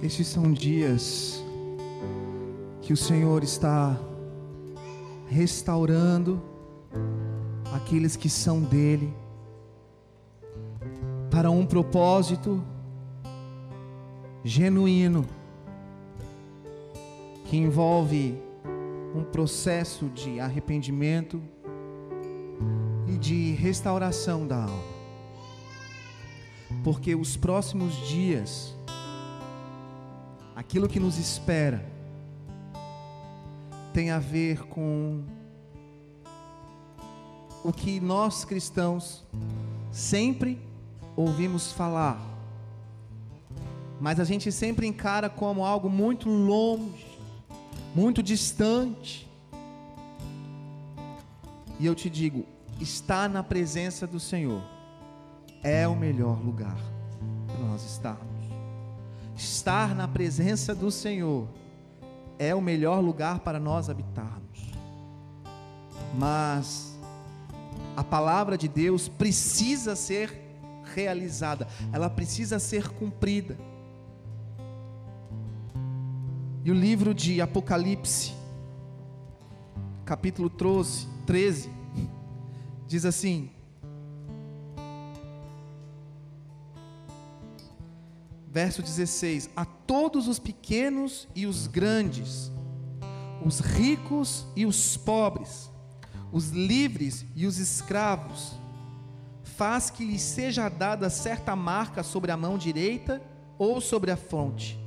Estes são dias que o Senhor está restaurando aqueles que são dele para um propósito genuíno que envolve um processo de arrependimento e de restauração da alma. Porque os próximos dias, aquilo que nos espera, tem a ver com o que nós cristãos sempre ouvimos falar, mas a gente sempre encara como algo muito longe, muito distante. E eu te digo, estar na presença do Senhor é o melhor lugar para nós estarmos. Estar na presença do Senhor é o melhor lugar para nós habitarmos. Mas a palavra de Deus precisa ser realizada, ela precisa ser cumprida. E o livro de Apocalipse, capítulo 13, 13 diz assim: Verso 16: A todos os pequenos e os grandes, os ricos e os pobres, os livres e os escravos, faz que lhes seja dada certa marca sobre a mão direita ou sobre a fronte,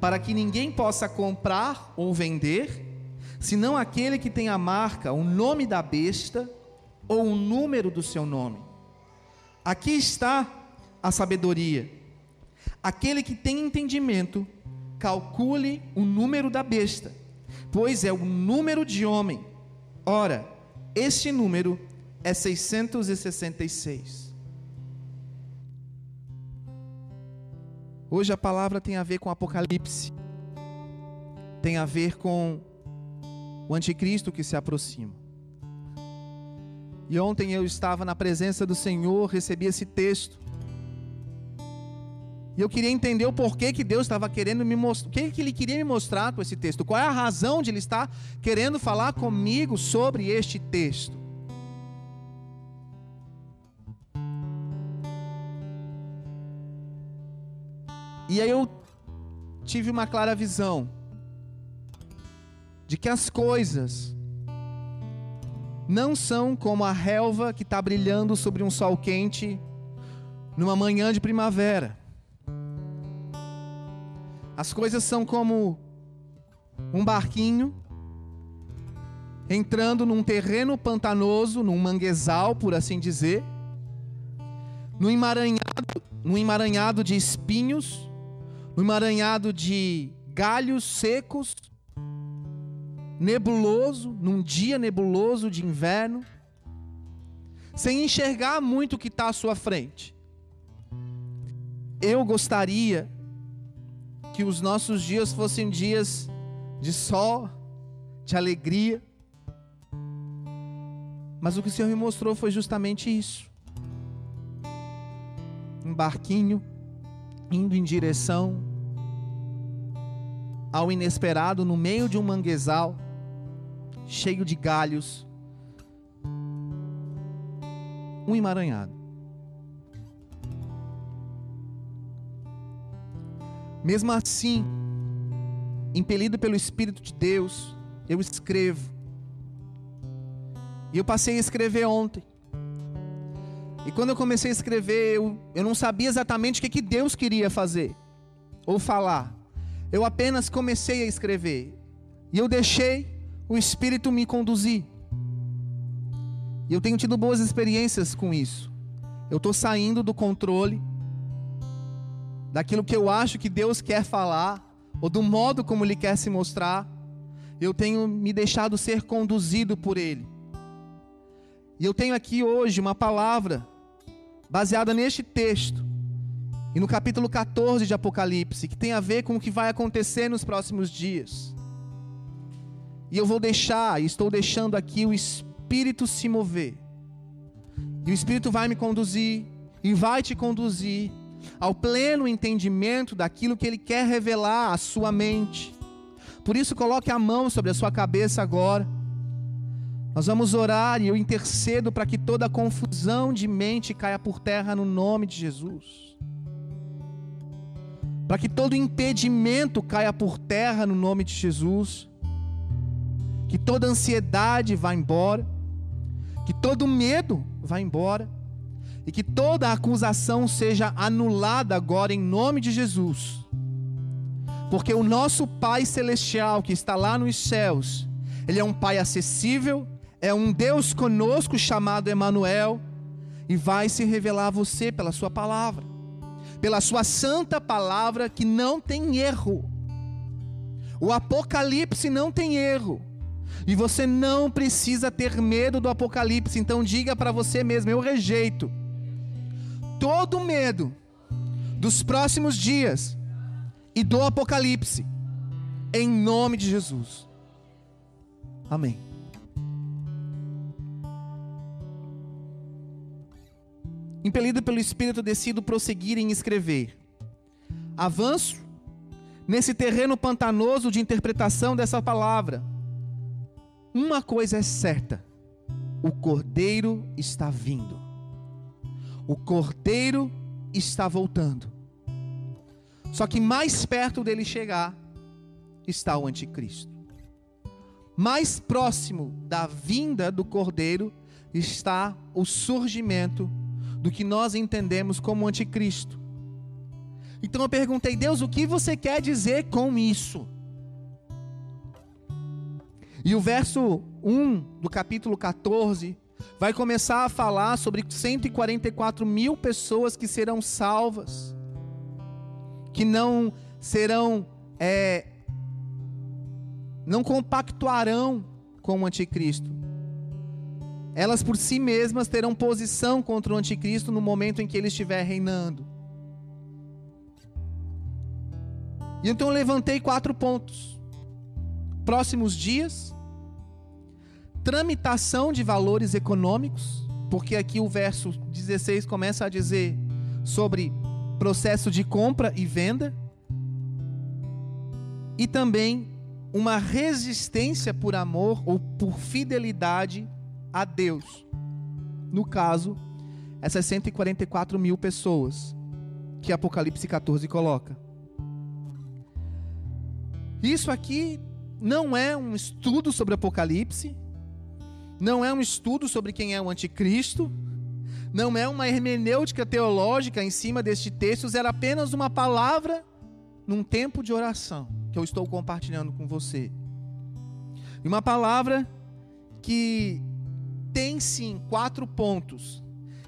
para que ninguém possa comprar ou vender, senão aquele que tem a marca, o nome da besta ou o número do seu nome. Aqui está a sabedoria. Aquele que tem entendimento, calcule o número da besta, pois é o número de homem Ora, este número é 666. Hoje a palavra tem a ver com Apocalipse, tem a ver com o anticristo que se aproxima. E ontem eu estava na presença do Senhor, recebi esse texto. E eu queria entender o porquê que Deus estava querendo me mostrar, o que, que Ele queria me mostrar com esse texto, qual é a razão de Ele estar querendo falar comigo sobre este texto. E aí eu tive uma clara visão de que as coisas não são como a relva que está brilhando sobre um sol quente numa manhã de primavera. As coisas são como um barquinho entrando num terreno pantanoso, num manguezal, por assim dizer, num emaranhado, num emaranhado de espinhos, num emaranhado de galhos secos, nebuloso, num dia nebuloso de inverno, sem enxergar muito o que está à sua frente. Eu gostaria que os nossos dias fossem dias de sol, de alegria. Mas o que o Senhor me mostrou foi justamente isso. Um barquinho indo em direção ao inesperado no meio de um manguezal cheio de galhos. Um emaranhado. Mesmo assim, impelido pelo Espírito de Deus, eu escrevo. E eu passei a escrever ontem. E quando eu comecei a escrever, eu, eu não sabia exatamente o que, que Deus queria fazer ou falar. Eu apenas comecei a escrever. E eu deixei o Espírito me conduzir. E eu tenho tido boas experiências com isso. Eu estou saindo do controle daquilo que eu acho que Deus quer falar, ou do modo como Ele quer se mostrar, eu tenho me deixado ser conduzido por Ele. E eu tenho aqui hoje uma palavra baseada neste texto, e no capítulo 14 de Apocalipse, que tem a ver com o que vai acontecer nos próximos dias. E eu vou deixar, e estou deixando aqui o Espírito se mover. E o Espírito vai me conduzir, e vai te conduzir ao pleno entendimento daquilo que Ele quer revelar à sua mente. Por isso, coloque a mão sobre a sua cabeça agora. Nós vamos orar e eu intercedo para que toda confusão de mente caia por terra no nome de Jesus. Para que todo impedimento caia por terra no nome de Jesus. Que toda ansiedade vá embora. Que todo medo vá embora. E que toda acusação seja anulada agora em nome de Jesus. Porque o nosso Pai Celestial que está lá nos céus, Ele é um Pai acessível, é um Deus conosco chamado Emanuel e vai se revelar a você pela sua palavra, pela sua santa palavra que não tem erro. O Apocalipse não tem erro. E você não precisa ter medo do Apocalipse, então diga para você mesmo: eu rejeito todo medo dos próximos dias e do Apocalipse, em nome de Jesus. Amém. impelido pelo Espírito, decido prosseguir em escrever. Avanço nesse terreno pantanoso de interpretação dessa palavra. Uma coisa é certa: o Cordeiro está vindo. O Cordeiro está voltando. Só que mais perto dele chegar está o Anticristo. Mais próximo da vinda do Cordeiro está o surgimento do que nós entendemos como anticristo. Então eu perguntei, Deus, o que você quer dizer com isso? E o verso 1 do capítulo 14 vai começar a falar sobre 144 mil pessoas que serão salvas, que não serão, é, não compactuarão com o anticristo elas por si mesmas terão posição contra o anticristo no momento em que ele estiver reinando. E então eu levantei quatro pontos. Próximos dias, tramitação de valores econômicos, porque aqui o verso 16 começa a dizer sobre processo de compra e venda, e também uma resistência por amor ou por fidelidade a Deus. No caso, essas 144 mil pessoas que Apocalipse 14 coloca. Isso aqui não é um estudo sobre Apocalipse, não é um estudo sobre quem é o anticristo, não é uma hermenêutica teológica em cima deste texto, era apenas uma palavra num tempo de oração que eu estou compartilhando com você. E uma palavra que tem sim quatro pontos.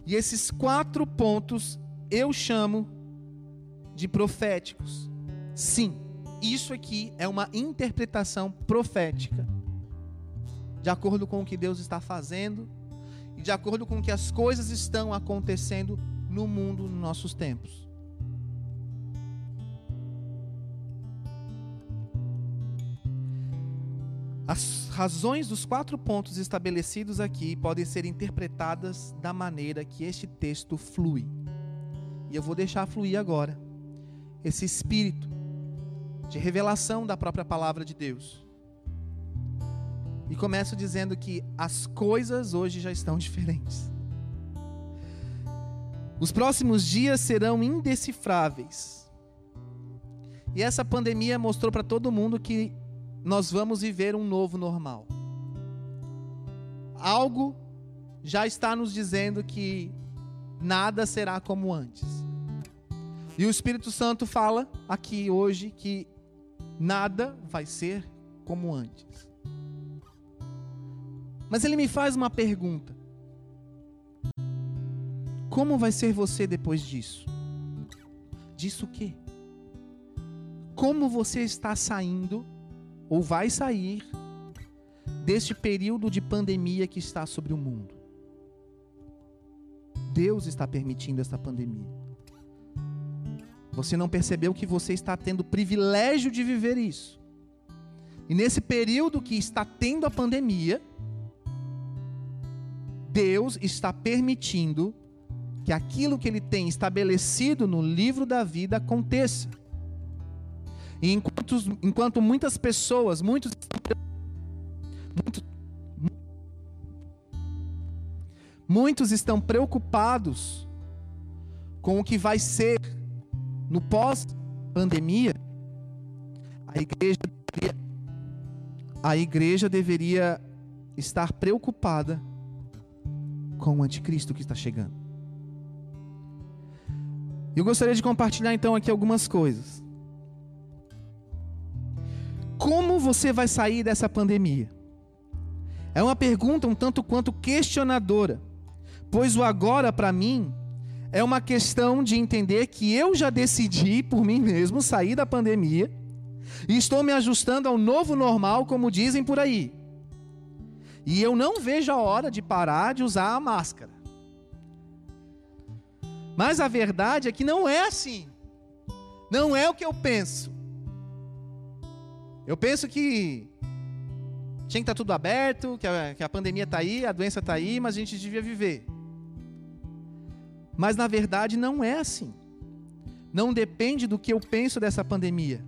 E esses quatro pontos eu chamo de proféticos. Sim, isso aqui é uma interpretação profética. De acordo com o que Deus está fazendo e de acordo com o que as coisas estão acontecendo no mundo nos nossos tempos. As razões dos quatro pontos estabelecidos aqui podem ser interpretadas da maneira que este texto flui. E eu vou deixar fluir agora esse espírito de revelação da própria palavra de Deus. Começo dizendo que as coisas hoje já estão diferentes. Os próximos dias serão indecifráveis. E essa pandemia mostrou para todo mundo que nós vamos viver um novo normal. Algo já está nos dizendo que nada será como antes. E o Espírito Santo fala aqui hoje que nada vai ser como antes. Mas ele me faz uma pergunta: Como vai ser você depois disso? Disso o quê? Como você está saindo ou vai sair deste período de pandemia que está sobre o mundo. Deus está permitindo esta pandemia. Você não percebeu que você está tendo o privilégio de viver isso. E nesse período que está tendo a pandemia, Deus está permitindo que aquilo que ele tem estabelecido no livro da vida aconteça. E enquanto, enquanto muitas pessoas, muitos, muitos, muitos estão preocupados com o que vai ser no pós-pandemia, a igreja, a igreja deveria estar preocupada com o anticristo que está chegando. Eu gostaria de compartilhar então aqui algumas coisas. Como você vai sair dessa pandemia? É uma pergunta um tanto quanto questionadora, pois o agora para mim é uma questão de entender que eu já decidi por mim mesmo sair da pandemia e estou me ajustando ao novo normal, como dizem por aí. E eu não vejo a hora de parar de usar a máscara. Mas a verdade é que não é assim. Não é o que eu penso. Eu penso que tinha que estar tá tudo aberto, que a, que a pandemia está aí, a doença está aí, mas a gente devia viver. Mas na verdade não é assim. Não depende do que eu penso dessa pandemia.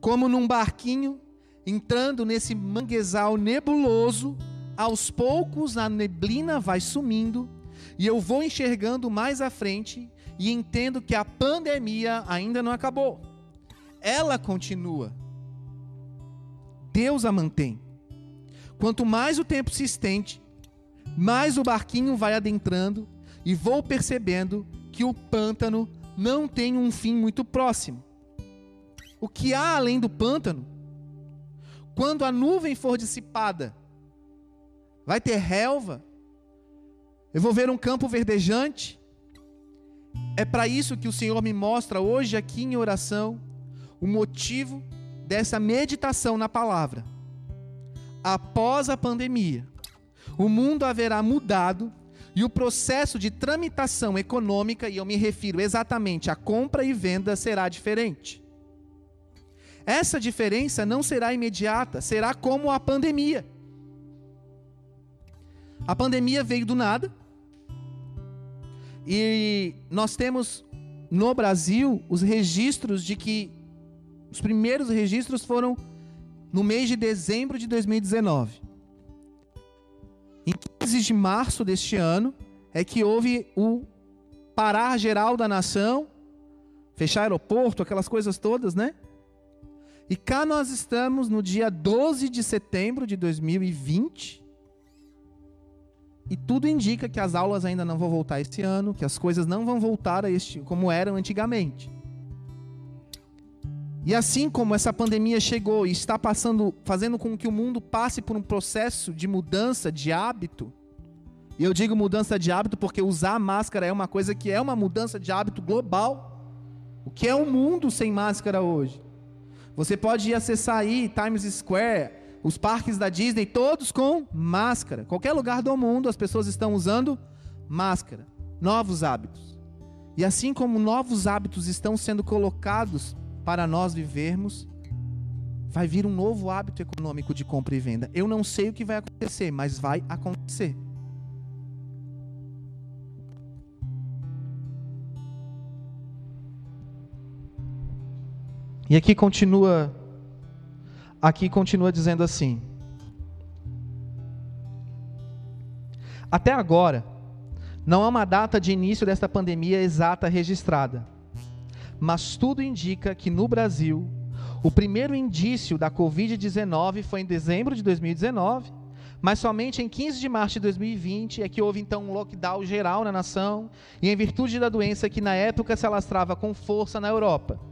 Como num barquinho entrando nesse manguezal nebuloso, aos poucos a neblina vai sumindo e eu vou enxergando mais à frente e entendo que a pandemia ainda não acabou. Ela continua. Deus a mantém. Quanto mais o tempo se estende, mais o barquinho vai adentrando e vou percebendo que o pântano não tem um fim muito próximo. O que há além do pântano quando a nuvem for dissipada, vai ter relva, eu vou ver um campo verdejante. É para isso que o Senhor me mostra hoje aqui em oração o motivo dessa meditação na palavra. Após a pandemia, o mundo haverá mudado e o processo de tramitação econômica, e eu me refiro exatamente à compra e venda, será diferente. Essa diferença não será imediata, será como a pandemia. A pandemia veio do nada. E nós temos no Brasil os registros de que os primeiros registros foram no mês de dezembro de 2019. Em 15 de março deste ano é que houve o parar geral da nação, fechar aeroporto, aquelas coisas todas, né? E cá nós estamos no dia 12 de setembro de 2020. E tudo indica que as aulas ainda não vão voltar esse ano, que as coisas não vão voltar a este como eram antigamente. E assim como essa pandemia chegou e está passando, fazendo com que o mundo passe por um processo de mudança de hábito, e eu digo mudança de hábito porque usar máscara é uma coisa que é uma mudança de hábito global. O que é o mundo sem máscara hoje? Você pode acessar aí Times Square, os parques da Disney, todos com máscara. Qualquer lugar do mundo as pessoas estão usando máscara. Novos hábitos. E assim como novos hábitos estão sendo colocados para nós vivermos, vai vir um novo hábito econômico de compra e venda. Eu não sei o que vai acontecer, mas vai acontecer. E aqui continua aqui continua dizendo assim: Até agora, não há uma data de início desta pandemia exata registrada. Mas tudo indica que no Brasil, o primeiro indício da Covid-19 foi em dezembro de 2019, mas somente em 15 de março de 2020 é que houve então um lockdown geral na nação, e em virtude da doença que na época se alastrava com força na Europa.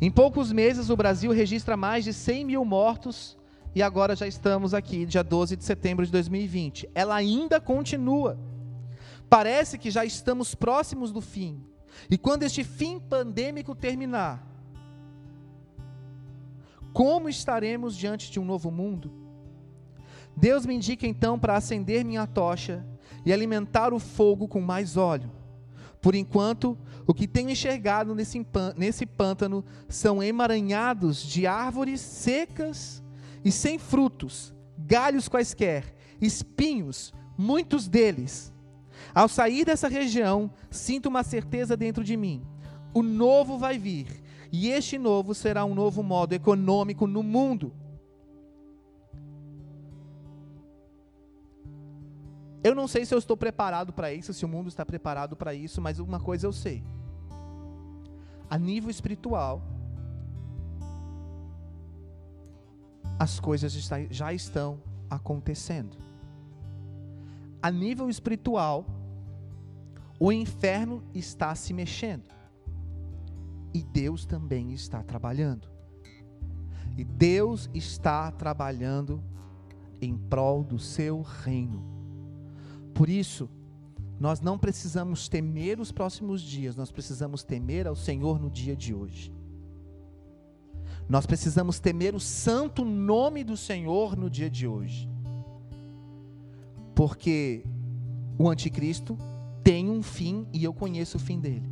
Em poucos meses, o Brasil registra mais de 100 mil mortos e agora já estamos aqui, dia 12 de setembro de 2020. Ela ainda continua. Parece que já estamos próximos do fim. E quando este fim pandêmico terminar, como estaremos diante de um novo mundo? Deus me indica então para acender minha tocha e alimentar o fogo com mais óleo. Por enquanto, o que tenho enxergado nesse, pântano são emaranhados de árvores secas e sem frutos, galhos quaisquer, espinhos, muitos deles. Ao sair dessa região, sinto uma certeza dentro de mim: o novo vai vir, e este novo será um novo modo econômico no mundo. Eu não sei se eu estou preparado para isso, se o mundo está preparado para isso, mas uma coisa eu sei. A nível espiritual, as coisas já estão acontecendo. A nível espiritual, o inferno está se mexendo. E Deus também está trabalhando. E Deus está trabalhando em prol do seu reino. Por isso, nós não precisamos temer os próximos dias, nós precisamos temer ao Senhor no dia de hoje. Nós precisamos temer o santo nome do Senhor no dia de hoje. Porque o anticristo tem um fim e eu conheço o fim dele.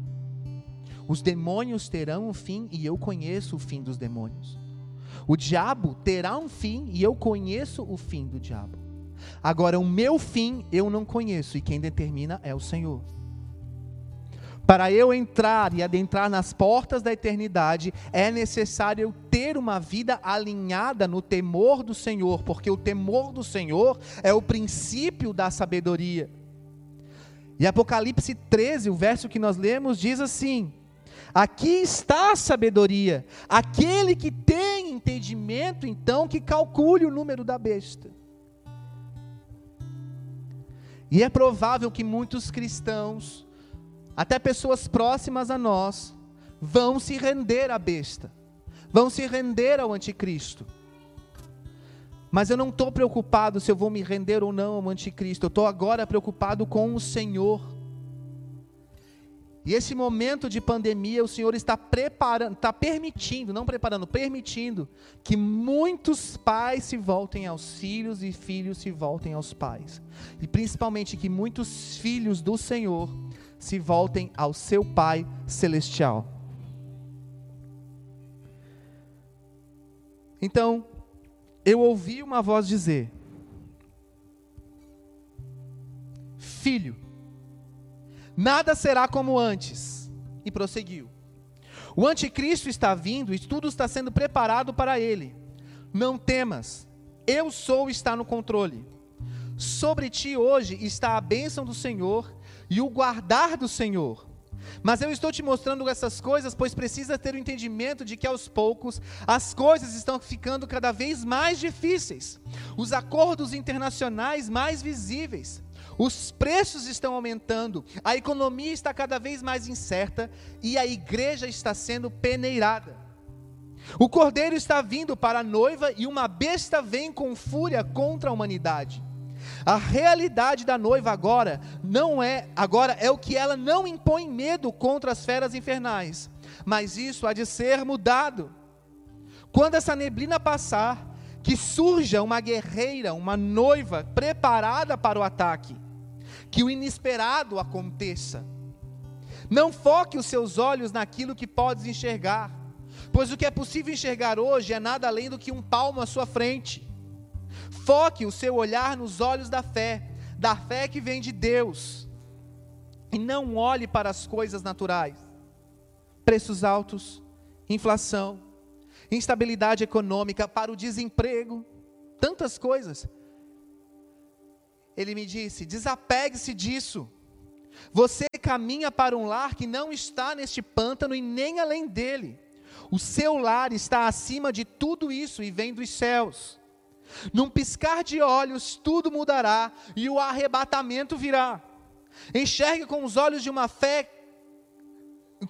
Os demônios terão um fim e eu conheço o fim dos demônios. O diabo terá um fim e eu conheço o fim do diabo. Agora, o meu fim eu não conheço e quem determina é o Senhor. Para eu entrar e adentrar nas portas da eternidade, é necessário eu ter uma vida alinhada no temor do Senhor, porque o temor do Senhor é o princípio da sabedoria. E Apocalipse 13, o verso que nós lemos, diz assim: Aqui está a sabedoria, aquele que tem entendimento, então, que calcule o número da besta. E é provável que muitos cristãos, até pessoas próximas a nós, vão se render à besta, vão se render ao anticristo. Mas eu não estou preocupado se eu vou me render ou não ao anticristo, eu estou agora preocupado com o Senhor. E esse momento de pandemia, o Senhor está preparando, está permitindo, não preparando, permitindo que muitos pais se voltem aos filhos e filhos se voltem aos pais. E principalmente que muitos filhos do Senhor se voltem ao seu Pai celestial. Então, eu ouvi uma voz dizer: Filho, nada será como antes. E prosseguiu. O anticristo está vindo e tudo está sendo preparado para ele. Não temas, eu sou está no controle. Sobre ti hoje está a bênção do Senhor e o guardar do Senhor. Mas eu estou te mostrando essas coisas, pois precisa ter o entendimento de que aos poucos as coisas estão ficando cada vez mais difíceis, os acordos internacionais mais visíveis, os preços estão aumentando, a economia está cada vez mais incerta e a igreja está sendo peneirada. O cordeiro está vindo para a noiva e uma besta vem com fúria contra a humanidade. A realidade da noiva agora não é, agora é o que ela não impõe medo contra as feras infernais, mas isso há de ser mudado. Quando essa neblina passar, que surja uma guerreira, uma noiva preparada para o ataque que o inesperado aconteça. Não foque os seus olhos naquilo que podes enxergar, pois o que é possível enxergar hoje é nada além do que um palmo à sua frente. Foque o seu olhar nos olhos da fé, da fé que vem de Deus, e não olhe para as coisas naturais. Preços altos, inflação, instabilidade econômica, para o desemprego, tantas coisas ele me disse: desapegue-se disso. Você caminha para um lar que não está neste pântano e nem além dele. O seu lar está acima de tudo isso e vem dos céus. Num piscar de olhos, tudo mudará e o arrebatamento virá. Enxergue com os olhos de uma fé,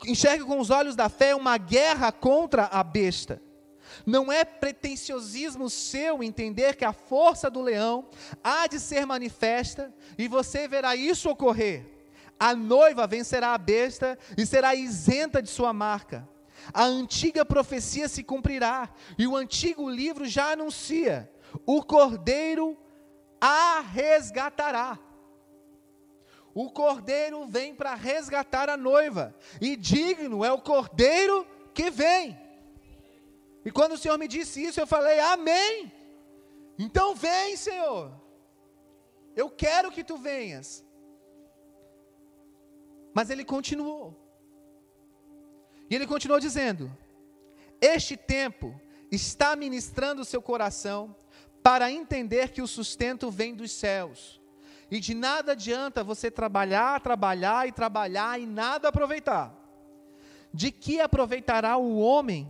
enxergue com os olhos da fé uma guerra contra a besta. Não é pretensiosismo seu entender que a força do leão há de ser manifesta e você verá isso ocorrer. A noiva vencerá a besta e será isenta de sua marca. A antiga profecia se cumprirá e o antigo livro já anuncia: o cordeiro a resgatará. O cordeiro vem para resgatar a noiva, e digno é o cordeiro que vem. E quando o Senhor me disse isso, eu falei: Amém. Então vem, Senhor. Eu quero que tu venhas. Mas ele continuou. E ele continuou dizendo: Este tempo está ministrando o seu coração para entender que o sustento vem dos céus. E de nada adianta você trabalhar, trabalhar e trabalhar e nada aproveitar. De que aproveitará o homem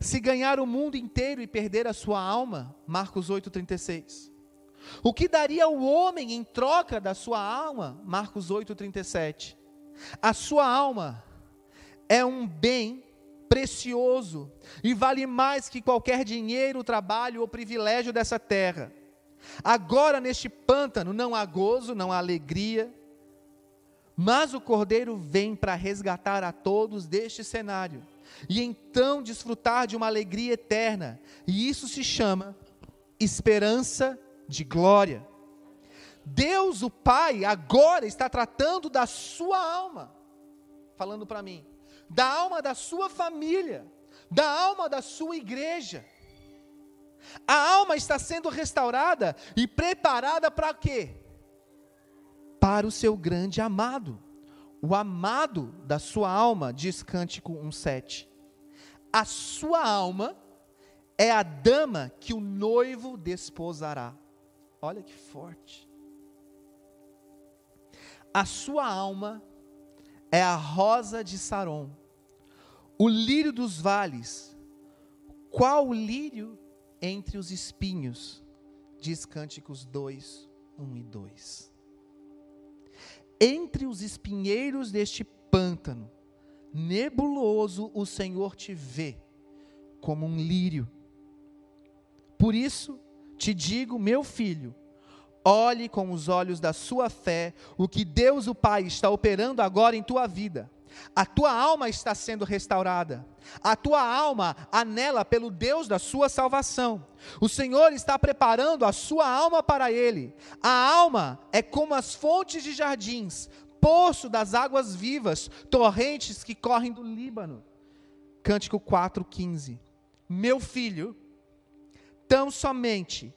se ganhar o mundo inteiro e perder a sua alma? Marcos 8,36. O que daria o homem em troca da sua alma? Marcos 8,37. A sua alma é um bem precioso e vale mais que qualquer dinheiro, trabalho ou privilégio dessa terra. Agora, neste pântano, não há gozo, não há alegria, mas o Cordeiro vem para resgatar a todos deste cenário e então desfrutar de uma alegria eterna, e isso se chama esperança de glória. Deus, o Pai, agora está tratando da sua alma, falando para mim, da alma da sua família, da alma da sua igreja. A alma está sendo restaurada e preparada para quê? Para o seu grande amado. O amado da sua alma, diz Cântico 1,7. A sua alma é a dama que o noivo desposará. Olha que forte. A sua alma é a rosa de Saron, o lírio dos vales. Qual lírio entre os espinhos? Diz Cânticos 2, 1 e 2. Entre os espinheiros deste pântano, nebuloso, o Senhor te vê como um lírio. Por isso, te digo, meu filho, olhe com os olhos da sua fé o que Deus o Pai está operando agora em tua vida. A tua alma está sendo restaurada. A tua alma anela pelo Deus da sua salvação. O Senhor está preparando a sua alma para Ele. A alma é como as fontes de jardins, poço das águas vivas, torrentes que correm do Líbano. Cântico 4,15. Meu filho, tão somente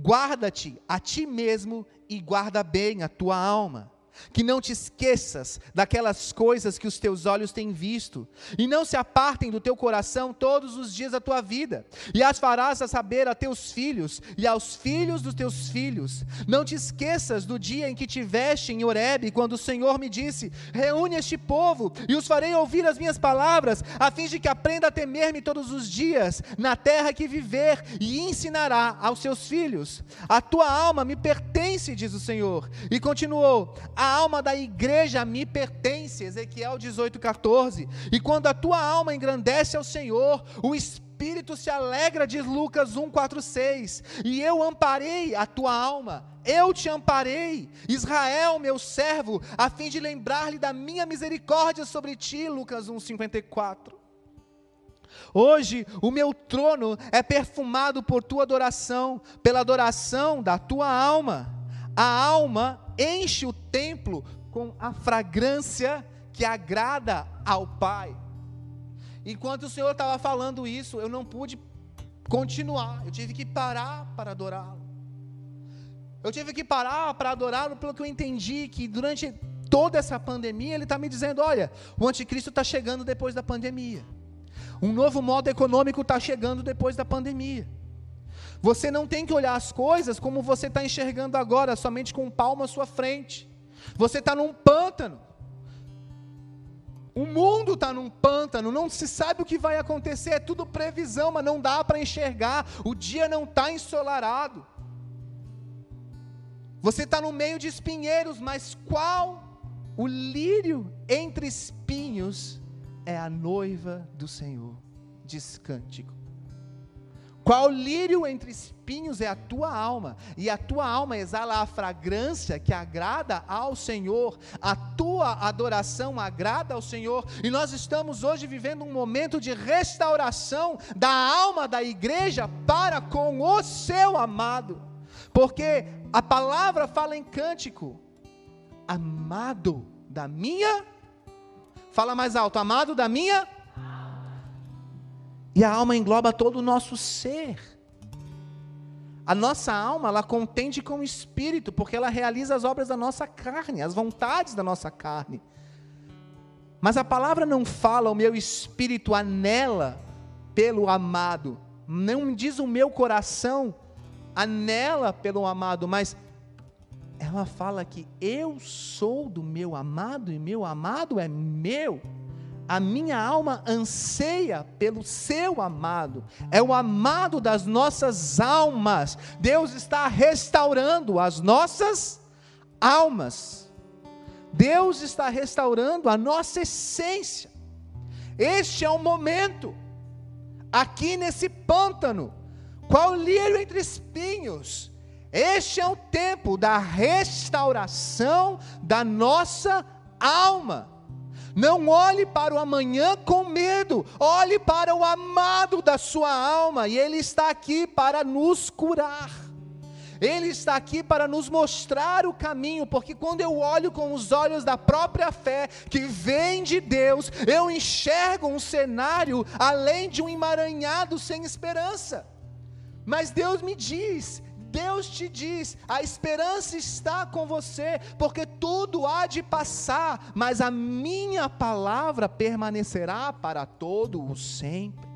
guarda-te a ti mesmo e guarda bem a tua alma que não te esqueças daquelas coisas que os teus olhos têm visto, e não se apartem do teu coração todos os dias da tua vida, e as farás a saber a teus filhos e aos filhos dos teus filhos. Não te esqueças do dia em que tiveste em Horebe, quando o Senhor me disse: Reúne este povo, e os farei ouvir as minhas palavras, a fim de que aprenda a temer-me todos os dias, na terra que viver, e ensinará aos seus filhos. A tua alma me pertence, diz o Senhor. E continuou: a alma da igreja me pertence, Ezequiel 18, 14. E quando a tua alma engrandece ao Senhor, o Espírito se alegra, diz Lucas 1, 4, 6. E eu amparei a tua alma, eu te amparei, Israel, meu servo, a fim de lembrar-lhe da minha misericórdia sobre ti, Lucas 1, 54. Hoje o meu trono é perfumado por tua adoração, pela adoração da tua alma. A alma enche o templo com a fragrância que agrada ao Pai. Enquanto o Senhor estava falando isso, eu não pude continuar, eu tive que parar para adorá-lo. Eu tive que parar para adorá-lo, pelo que eu entendi que durante toda essa pandemia, ele está me dizendo: olha, o anticristo está chegando depois da pandemia. Um novo modo econômico está chegando depois da pandemia. Você não tem que olhar as coisas como você está enxergando agora, somente com um palmo à sua frente. Você está num pântano. O mundo está num pântano, não se sabe o que vai acontecer, é tudo previsão, mas não dá para enxergar. O dia não está ensolarado. Você está no meio de espinheiros, mas qual o lírio entre espinhos é a noiva do Senhor? Diz cântico. Qual lírio entre espinhos é a tua alma, e a tua alma exala a fragrância que agrada ao Senhor, a tua adoração agrada ao Senhor, e nós estamos hoje vivendo um momento de restauração da alma da igreja para com o seu amado, porque a palavra fala em cântico, amado da minha, fala mais alto, amado da minha e a alma engloba todo o nosso ser. A nossa alma, ela contende com o espírito, porque ela realiza as obras da nossa carne, as vontades da nossa carne. Mas a palavra não fala, o meu espírito anela pelo amado. Não diz o meu coração anela pelo amado, mas ela fala que eu sou do meu amado e meu amado é meu. A minha alma anseia pelo seu amado, é o amado das nossas almas. Deus está restaurando as nossas almas. Deus está restaurando a nossa essência. Este é o momento, aqui nesse pântano, qual lírio entre espinhos. Este é o tempo da restauração da nossa alma. Não olhe para o amanhã com medo, olhe para o amado da sua alma, e Ele está aqui para nos curar. Ele está aqui para nos mostrar o caminho, porque quando eu olho com os olhos da própria fé, que vem de Deus, eu enxergo um cenário além de um emaranhado sem esperança. Mas Deus me diz, Deus te diz: a esperança está com você, porque tudo há de passar, mas a minha palavra permanecerá para todo o sempre.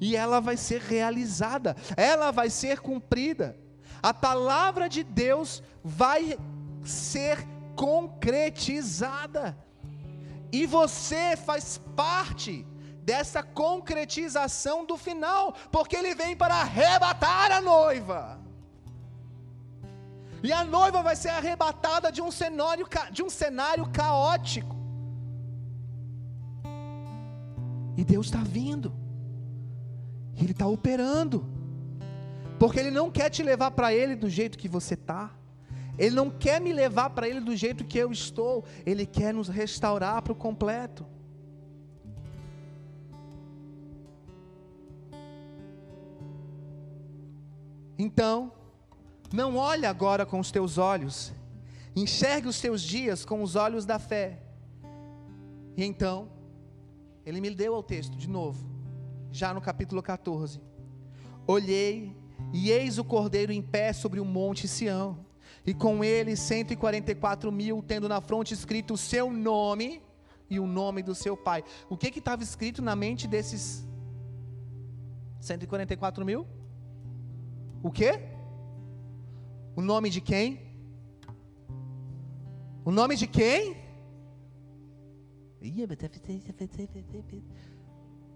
E ela vai ser realizada, ela vai ser cumprida a palavra de Deus vai ser concretizada. E você faz parte dessa concretização do final, porque ele vem para arrebatar a noiva. E a noiva vai ser arrebatada de um cenário, de um cenário caótico. E Deus está vindo, Ele está operando. Porque Ele não quer te levar para Ele do jeito que você está. Ele não quer me levar para Ele do jeito que eu estou. Ele quer nos restaurar para o completo. Então, não olhe agora com os teus olhos, enxergue os teus dias com os olhos da fé. E então, ele me deu ao texto de novo, já no capítulo 14. Olhei e eis o cordeiro em pé sobre o monte Sião, e com ele 144 mil, tendo na fronte escrito o seu nome e o nome do seu pai. O que estava escrito na mente desses 144 mil? O que? O nome de quem? O nome de quem?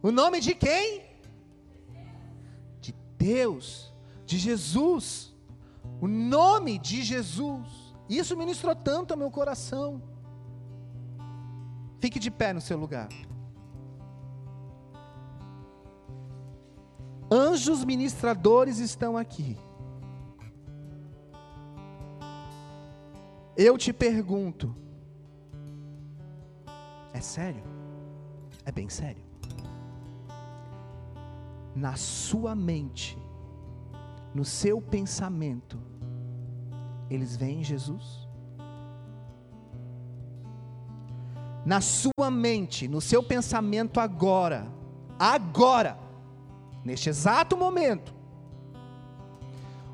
O nome de quem? De Deus de Jesus, o nome de Jesus. Isso ministrou tanto ao meu coração. Fique de pé no seu lugar. Anjos ministradores estão aqui. Eu te pergunto: é sério? É bem sério. Na sua mente, no seu pensamento, eles veem Jesus? Na sua mente, no seu pensamento agora, agora, neste exato momento,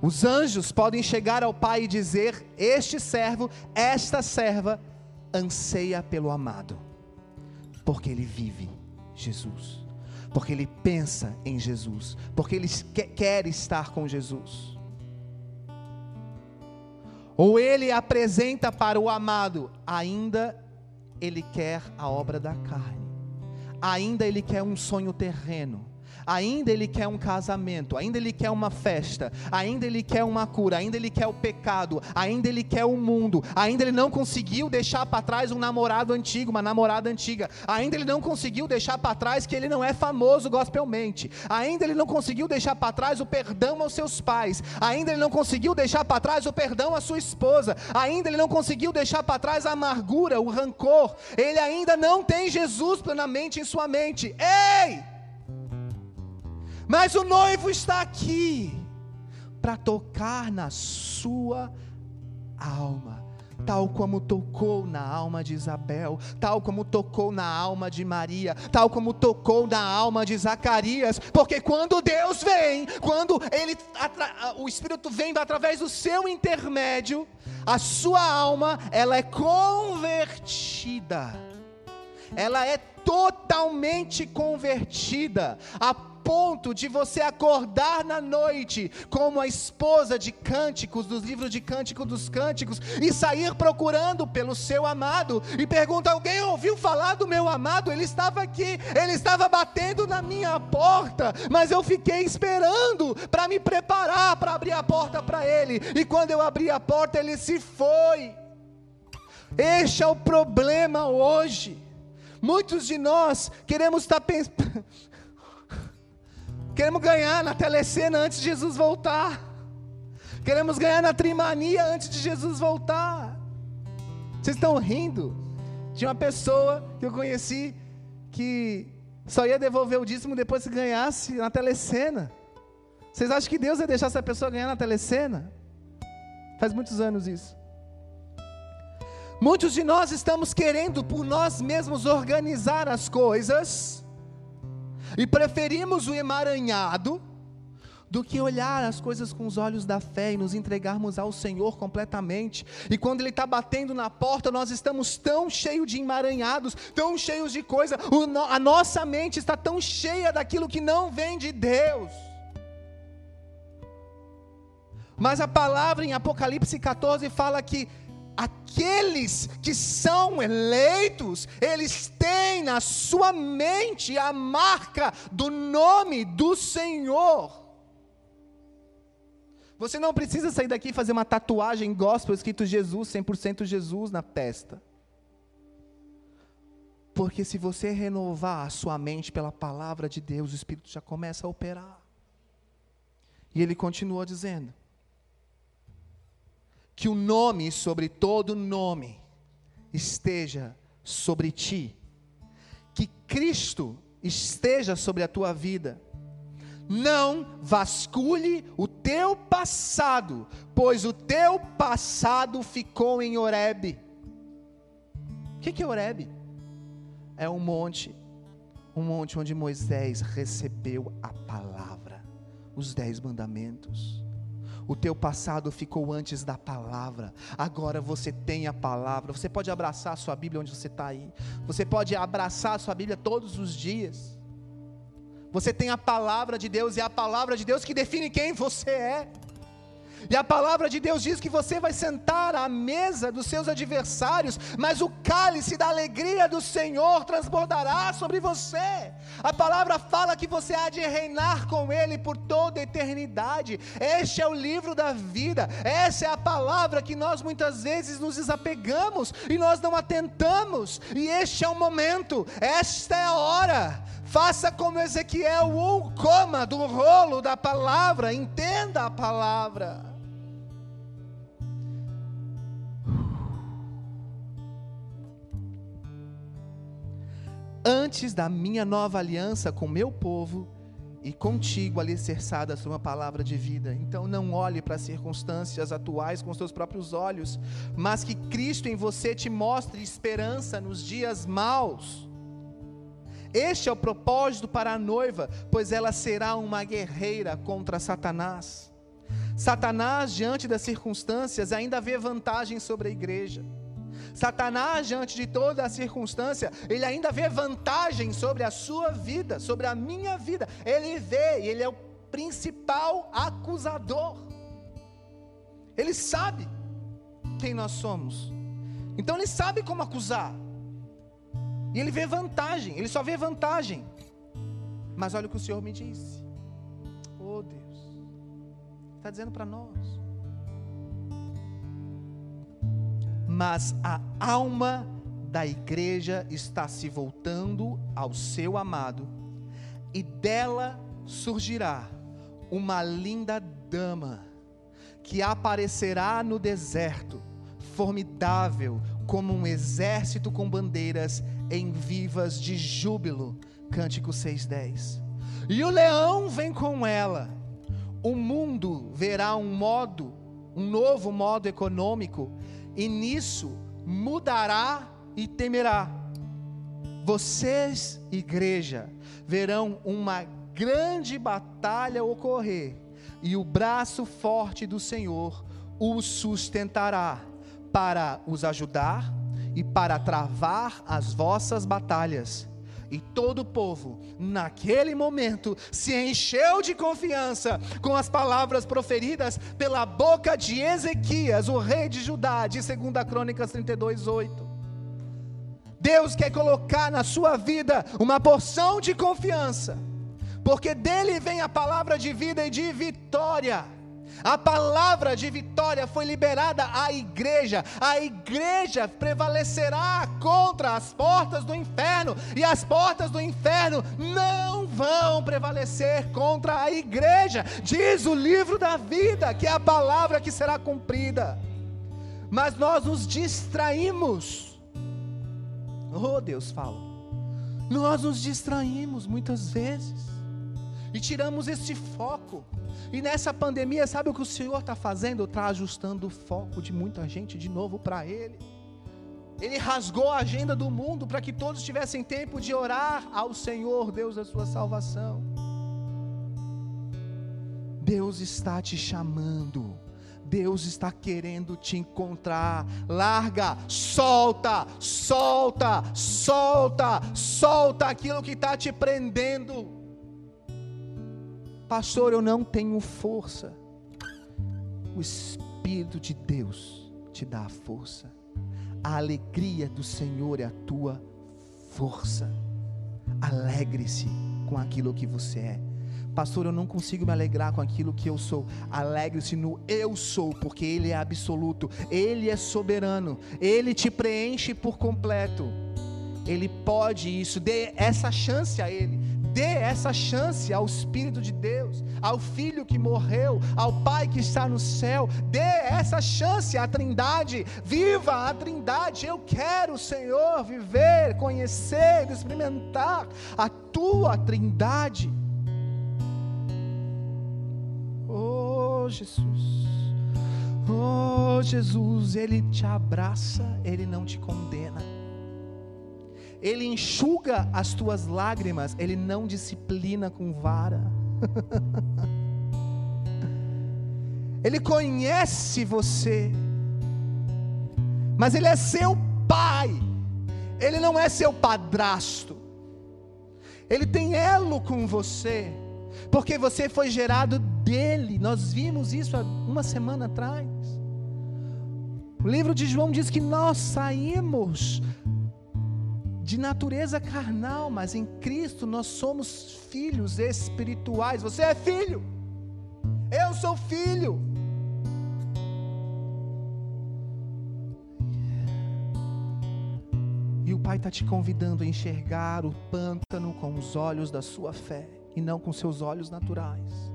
os anjos podem chegar ao Pai e dizer: Este servo, esta serva, anseia pelo amado, porque ele vive Jesus. Porque ele pensa em Jesus, porque ele quer estar com Jesus. Ou ele apresenta para o amado, ainda ele quer a obra da carne, ainda ele quer um sonho terreno, ainda ele quer um casamento, ainda ele quer uma festa, ainda ele quer uma cura, ainda ele quer o pecado, ainda ele quer o mundo, ainda ele não conseguiu deixar para trás um namorado antigo, uma namorada antiga, ainda ele não conseguiu deixar para trás que ele não é famoso gospelmente, ainda ele não conseguiu deixar para trás o perdão aos seus pais, ainda ele não conseguiu deixar para trás o perdão à sua esposa, ainda ele não conseguiu deixar para trás a amargura, o rancor, ele ainda não tem Jesus plenamente em sua mente. Ei! Mas o noivo está aqui para tocar na sua alma, tal como tocou na alma de Isabel, tal como tocou na alma de Maria, tal como tocou na alma de Zacarias, porque quando Deus vem, quando ele o Espírito vem através do seu intermédio, a sua alma ela é convertida. Ela é totalmente convertida, a ponto de você acordar na noite como a esposa de cânticos, dos livros de cântico dos cânticos, e sair procurando pelo seu amado, e pergunta: alguém ouviu falar do meu amado? Ele estava aqui, ele estava batendo na minha porta, mas eu fiquei esperando para me preparar para abrir a porta para ele, e quando eu abri a porta, ele se foi. Este é o problema hoje. Muitos de nós queremos estar pensando. Queremos ganhar na telecena antes de Jesus voltar. Queremos ganhar na trimania antes de Jesus voltar. Vocês estão rindo de uma pessoa que eu conheci que só ia devolver o dízimo depois que ganhasse na telecena. Vocês acham que Deus ia deixar essa pessoa ganhar na telecena? Faz muitos anos isso. Muitos de nós estamos querendo por nós mesmos organizar as coisas e preferimos o emaranhado do que olhar as coisas com os olhos da fé e nos entregarmos ao Senhor completamente. E quando Ele está batendo na porta, nós estamos tão cheios de emaranhados, tão cheios de coisa, a nossa mente está tão cheia daquilo que não vem de Deus. Mas a palavra em Apocalipse 14 fala que aqueles que são eleitos, eles têm na sua mente a marca do nome do Senhor. Você não precisa sair daqui e fazer uma tatuagem gospel escrito Jesus, 100% Jesus na testa. Porque se você renovar a sua mente pela palavra de Deus, o Espírito já começa a operar. E ele continua dizendo: que o nome sobre todo nome esteja sobre ti, que Cristo esteja sobre a tua vida. Não vasculhe o teu passado, pois o teu passado ficou em Horebe. O que, que é Horebe? É um monte, um monte onde Moisés recebeu a palavra, os dez mandamentos. O teu passado ficou antes da palavra. Agora você tem a palavra. Você pode abraçar a sua Bíblia onde você está aí. Você pode abraçar a sua Bíblia todos os dias. Você tem a palavra de Deus e é a palavra de Deus que define quem você é. E a palavra de Deus diz que você vai sentar à mesa dos seus adversários, mas o cálice da alegria do Senhor transbordará sobre você. A palavra fala que você há de reinar com Ele por toda a eternidade. Este é o livro da vida, essa é a palavra que nós muitas vezes nos desapegamos e nós não atentamos. E este é o momento, esta é a hora. Faça como Ezequiel, ou coma do rolo da palavra, entenda a palavra. Antes da minha nova aliança com meu povo e contigo alicerçada sobre uma palavra de vida. Então não olhe para as circunstâncias atuais com os seus próprios olhos, mas que Cristo em você te mostre esperança nos dias maus. Este é o propósito para a noiva, pois ela será uma guerreira contra Satanás. Satanás, diante das circunstâncias, ainda vê vantagem sobre a igreja. Satanás, diante de toda a circunstância, ele ainda vê vantagem sobre a sua vida, sobre a minha vida. Ele vê, e ele é o principal acusador. Ele sabe quem nós somos. Então ele sabe como acusar. E ele vê vantagem, ele só vê vantagem. Mas olha o que o Senhor me disse. Oh Deus, está dizendo para nós. Mas a alma da igreja está se voltando ao seu amado, e dela surgirá uma linda dama, que aparecerá no deserto, formidável como um exército com bandeiras em vivas de júbilo. Cântico 6:10. E o leão vem com ela. O mundo verá um modo, um novo modo econômico e nisso mudará e temerá. Vocês, igreja, verão uma grande batalha ocorrer, e o braço forte do Senhor os sustentará para os ajudar e para travar as vossas batalhas. E todo o povo, naquele momento, se encheu de confiança com as palavras proferidas pela boca de Ezequias, o rei de Judá, de 2 Crônicas 32, 8. Deus quer colocar na sua vida uma porção de confiança, porque dele vem a palavra de vida e de vitória. A palavra de vitória foi liberada à igreja. A igreja prevalecerá contra as portas do inferno, e as portas do inferno não vão prevalecer contra a igreja. Diz o livro da vida, que é a palavra que será cumprida. Mas nós nos distraímos. Oh, Deus fala. Nós nos distraímos muitas vezes e tiramos esse foco. E nessa pandemia, sabe o que o Senhor está fazendo? Está ajustando o foco de muita gente de novo para Ele. Ele rasgou a agenda do mundo para que todos tivessem tempo de orar ao Senhor, Deus da sua salvação. Deus está te chamando. Deus está querendo te encontrar. Larga, solta, solta, solta, solta aquilo que está te prendendo. Pastor, eu não tenho força. O Espírito de Deus te dá a força. A alegria do Senhor é a tua força. Alegre-se com aquilo que você é. Pastor, eu não consigo me alegrar com aquilo que eu sou. Alegre-se no eu sou, porque Ele é absoluto, Ele é soberano, Ele te preenche por completo. Ele pode isso, dê essa chance a Ele. Dê essa chance ao Espírito de Deus, ao Filho que morreu, ao Pai que está no céu. Dê essa chance à Trindade. Viva a Trindade. Eu quero, Senhor, viver, conhecer, experimentar a tua Trindade. Oh, Jesus. Oh, Jesus, Ele te abraça, Ele não te condena. Ele enxuga as tuas lágrimas, Ele não disciplina com vara. Ele conhece você, mas Ele é seu pai, Ele não é seu padrasto, Ele tem elo com você, porque você foi gerado dele, nós vimos isso há uma semana atrás. O livro de João diz que nós saímos de natureza carnal, mas em Cristo nós somos filhos espirituais. Você é filho, eu sou filho. E o Pai está te convidando a enxergar o pântano com os olhos da sua fé e não com seus olhos naturais.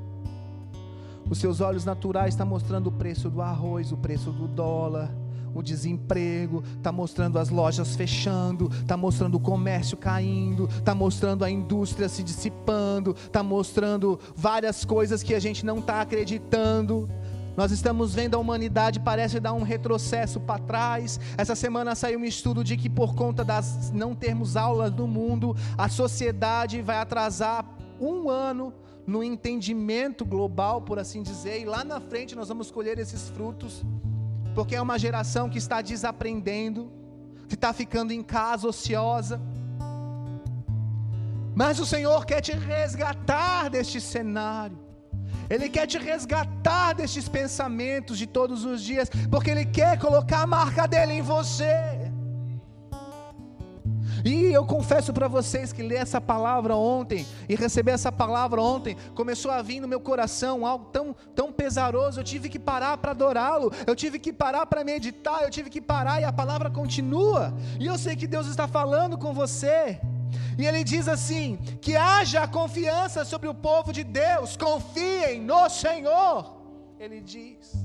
Os seus olhos naturais estão tá mostrando o preço do arroz, o preço do dólar, o desemprego, está mostrando as lojas fechando, está mostrando o comércio caindo, está mostrando a indústria se dissipando, está mostrando várias coisas que a gente não está acreditando. Nós estamos vendo a humanidade parece dar um retrocesso para trás. Essa semana saiu um estudo de que por conta das não termos aulas no mundo, a sociedade vai atrasar um ano no entendimento global, por assim dizer, e lá na frente nós vamos colher esses frutos porque é uma geração que está desaprendendo, que está ficando em casa ociosa. Mas o Senhor quer te resgatar deste cenário. Ele quer te resgatar destes pensamentos de todos os dias, porque Ele quer colocar a marca dele em você. E eu confesso para vocês que ler essa palavra ontem e receber essa palavra ontem começou a vir no meu coração algo tão, tão pesaroso. Eu tive que parar para adorá-lo, eu tive que parar para meditar, eu tive que parar e a palavra continua. E eu sei que Deus está falando com você. E ele diz assim: que haja confiança sobre o povo de Deus, confiem no Senhor. Ele diz.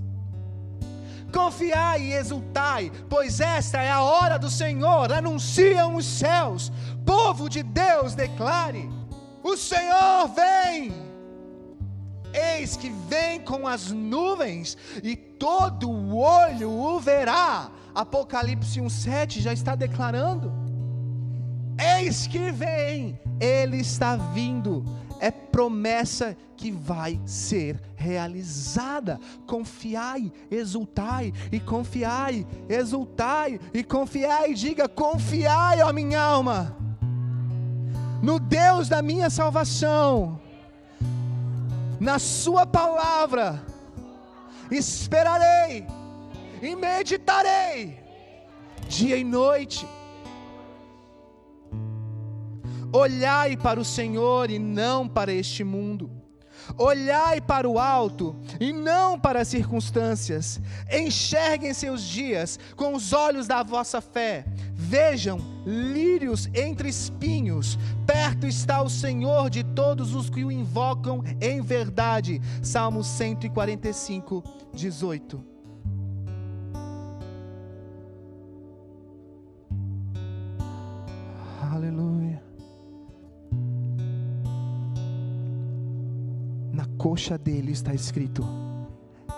Confiai e exultai, pois esta é a hora do Senhor. Anunciam os céus, povo de Deus, declare: O Senhor vem. Eis que vem com as nuvens, e todo o olho o verá. Apocalipse 1,7 já está declarando. Eis que vem, Ele está vindo. É promessa que vai ser realizada. Confiai, exultai e confiai, exultai e confiai. Diga: confiai, ó minha alma, no Deus da minha salvação, na Sua palavra. Esperarei e meditarei dia e noite Olhai para o Senhor e não para este mundo. Olhai para o alto e não para as circunstâncias. Enxerguem seus dias com os olhos da vossa fé. Vejam lírios entre espinhos. Perto está o Senhor de todos os que o invocam em verdade. Salmo 145, 18. Coxa dele está escrito: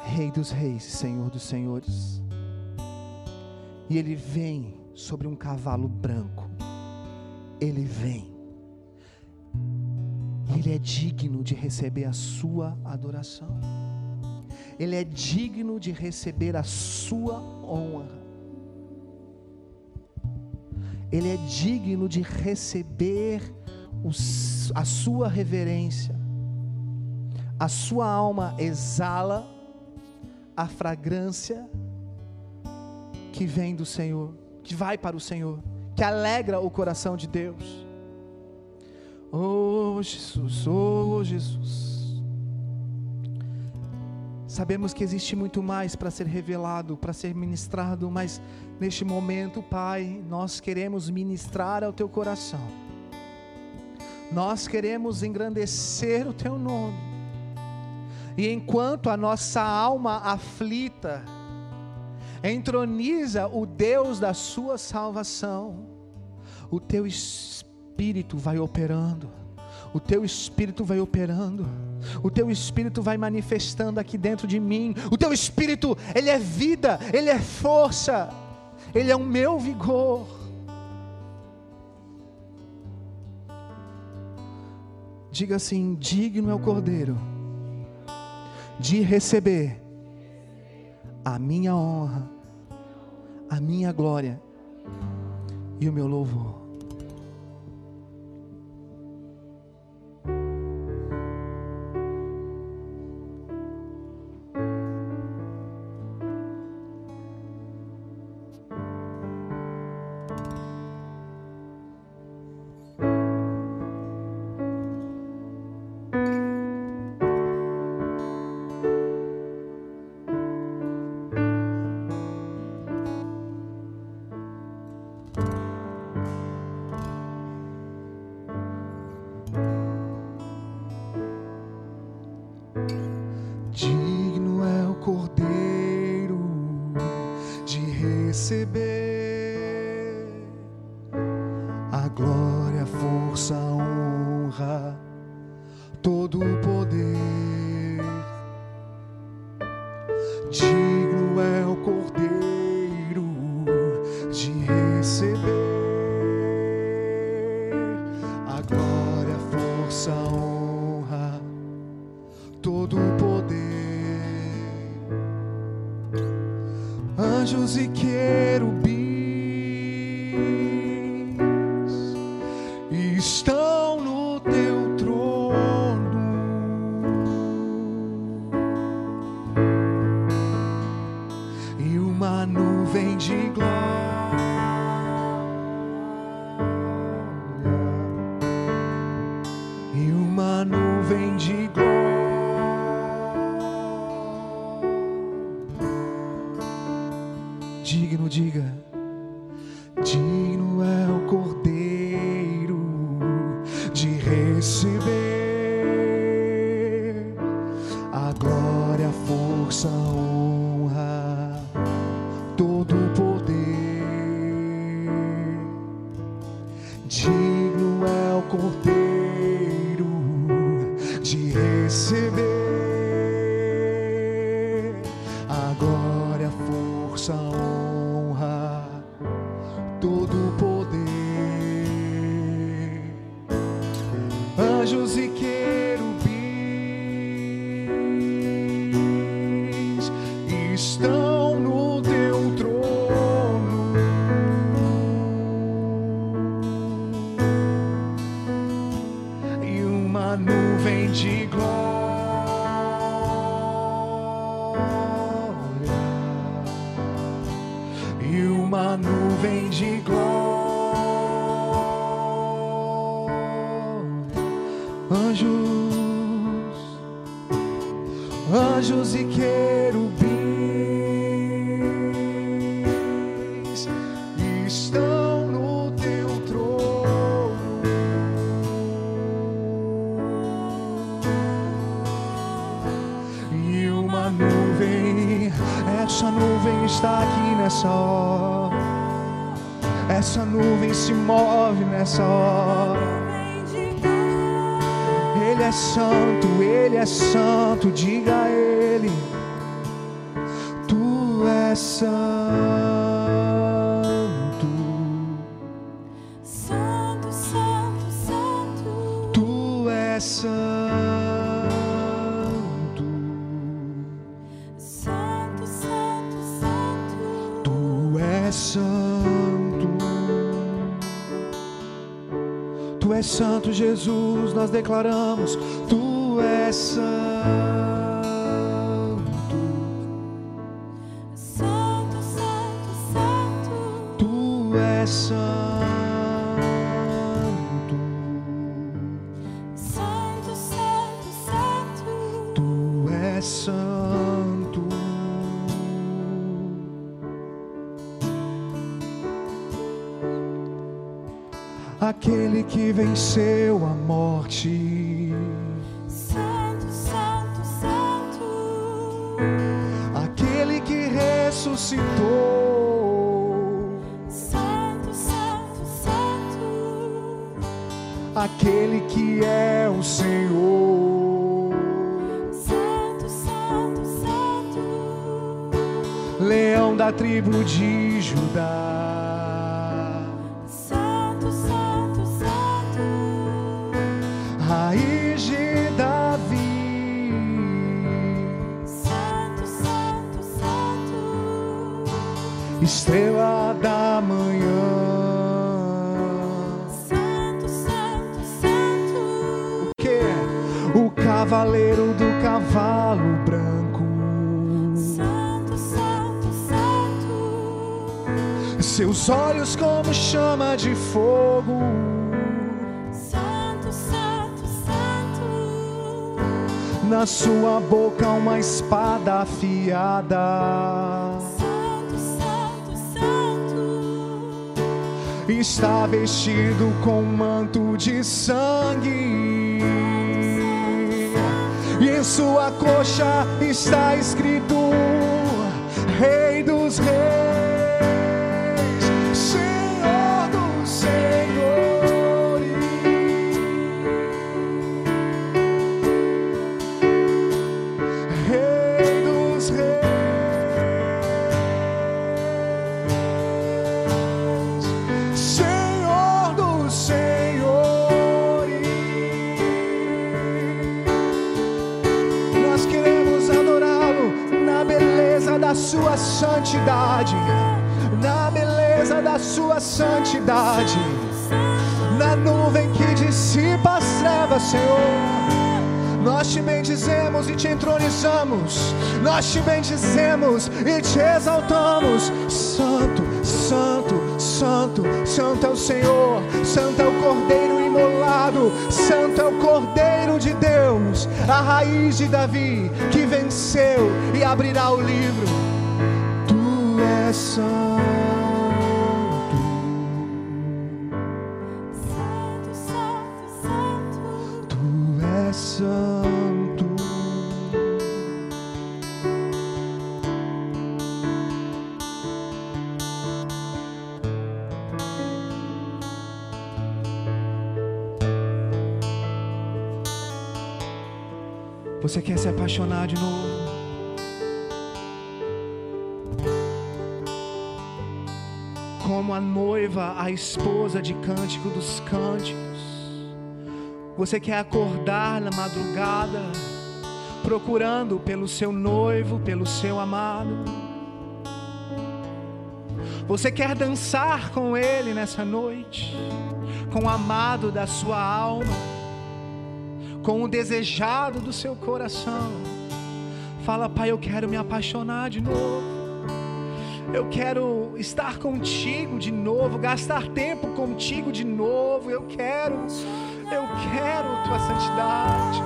Rei dos Reis, Senhor dos Senhores. E ele vem sobre um cavalo branco. Ele vem. E ele é digno de receber a sua adoração. Ele é digno de receber a sua honra. Ele é digno de receber a sua reverência a sua alma exala a fragrância que vem do Senhor, que vai para o Senhor, que alegra o coração de Deus. Oh Jesus, oh Jesus. Sabemos que existe muito mais para ser revelado, para ser ministrado, mas neste momento, Pai, nós queremos ministrar ao teu coração. Nós queremos engrandecer o teu nome e enquanto a nossa alma aflita entroniza o Deus da sua salvação, o teu espírito vai operando. O teu espírito vai operando. O teu espírito vai manifestando aqui dentro de mim. O teu espírito, ele é vida, ele é força. Ele é o meu vigor. Diga assim: digno é o Cordeiro de receber a minha honra, a minha glória e o meu louvor. Anjos e querubins santo, Jesus, nós declaramos. Tu és santo. Santo, santo, santo. Tu és santo. Que venceu a morte, Santo, santo, santo. aquele que ressuscitou, Santo, santo, santo. aquele que é o Senhor, Santo, santo, santo. leão da tribo de Judá. Seus olhos como chama de fogo, Santo, santo, santo. na sua boca uma espada afiada. Santo, santo, santo. está vestido com um manto de sangue. E em sua coxa está escrito: Rei dos Reis, sua santidade, na beleza da sua santidade, na nuvem que dissipa as trevas, Senhor. Nós te bendizemos e te entronizamos. Nós te bendizemos e te exaltamos. Santo, Santo, Santo, Santo é o Senhor. Santo é o Cordeiro imolado. Santo é o Cordeiro de Deus, a raiz de Davi que venceu e abrirá o livro. Santo. Santo, santo, santo. Tu és santo. Você quer se apaixonar de novo? A noiva, a esposa de Cântico dos Cânticos. Você quer acordar na madrugada, procurando pelo seu noivo, pelo seu amado. Você quer dançar com ele nessa noite, com o amado da sua alma, com o desejado do seu coração. Fala, Pai, eu quero me apaixonar de novo. Eu quero estar contigo de novo, gastar tempo contigo de novo. Eu quero, eu quero tua santidade.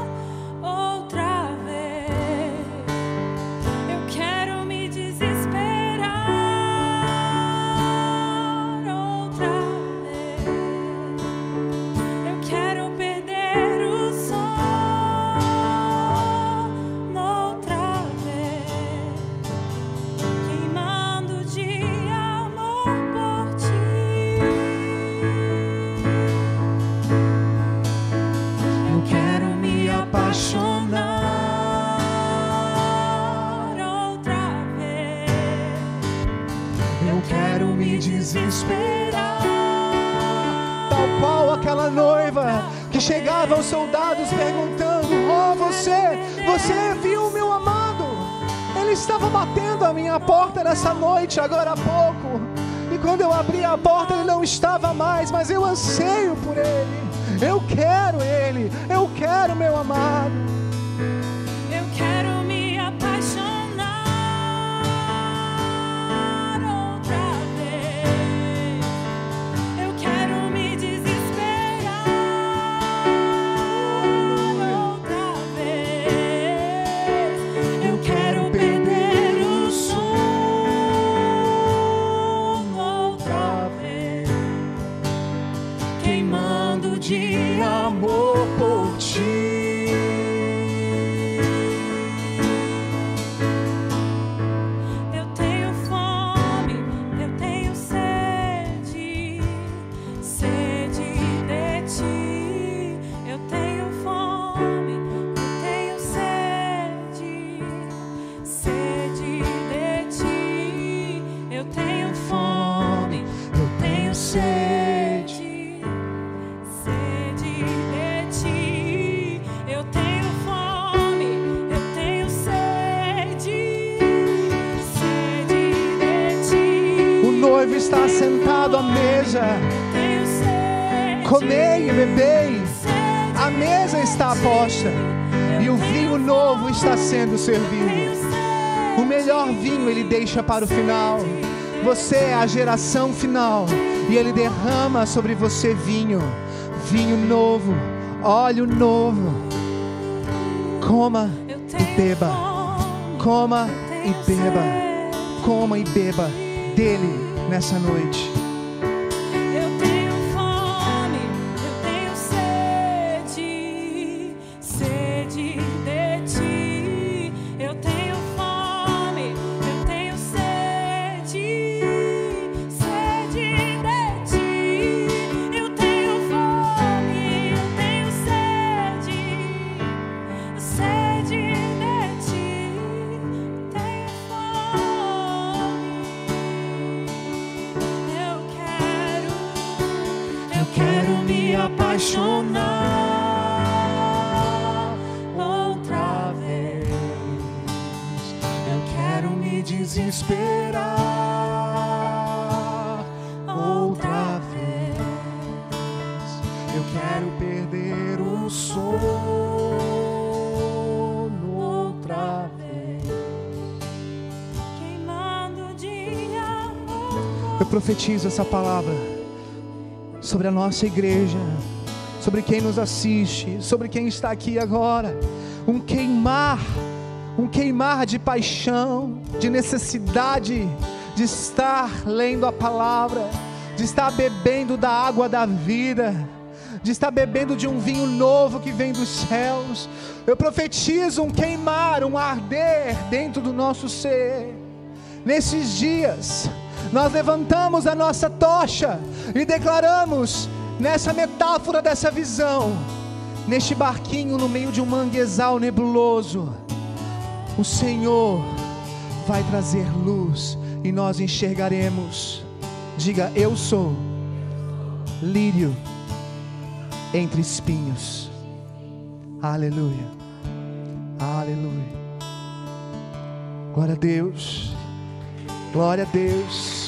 Nessa noite, agora há pouco. E quando eu abri a porta, ele não estava mais, mas eu anseio por ele. Eu quero ele, eu quero meu amado. Sendo servido. O melhor vinho ele deixa para o final. Você é a geração final e ele derrama sobre você vinho, vinho novo, óleo novo. Coma e beba, coma e beba, coma e beba dele nessa noite. Eu profetizo essa palavra sobre a nossa igreja, sobre quem nos assiste, sobre quem está aqui agora. Um queimar, um queimar de paixão, de necessidade de estar lendo a palavra, de estar bebendo da água da vida, de estar bebendo de um vinho novo que vem dos céus. Eu profetizo um queimar, um arder dentro do nosso ser. Nesses dias, nós levantamos a nossa tocha e declaramos, nessa metáfora dessa visão, neste barquinho no meio de um manguezal nebuloso, o Senhor vai trazer luz e nós enxergaremos. Diga, eu sou lírio entre espinhos. Aleluia. Aleluia. Glória a Deus. Glória a Deus.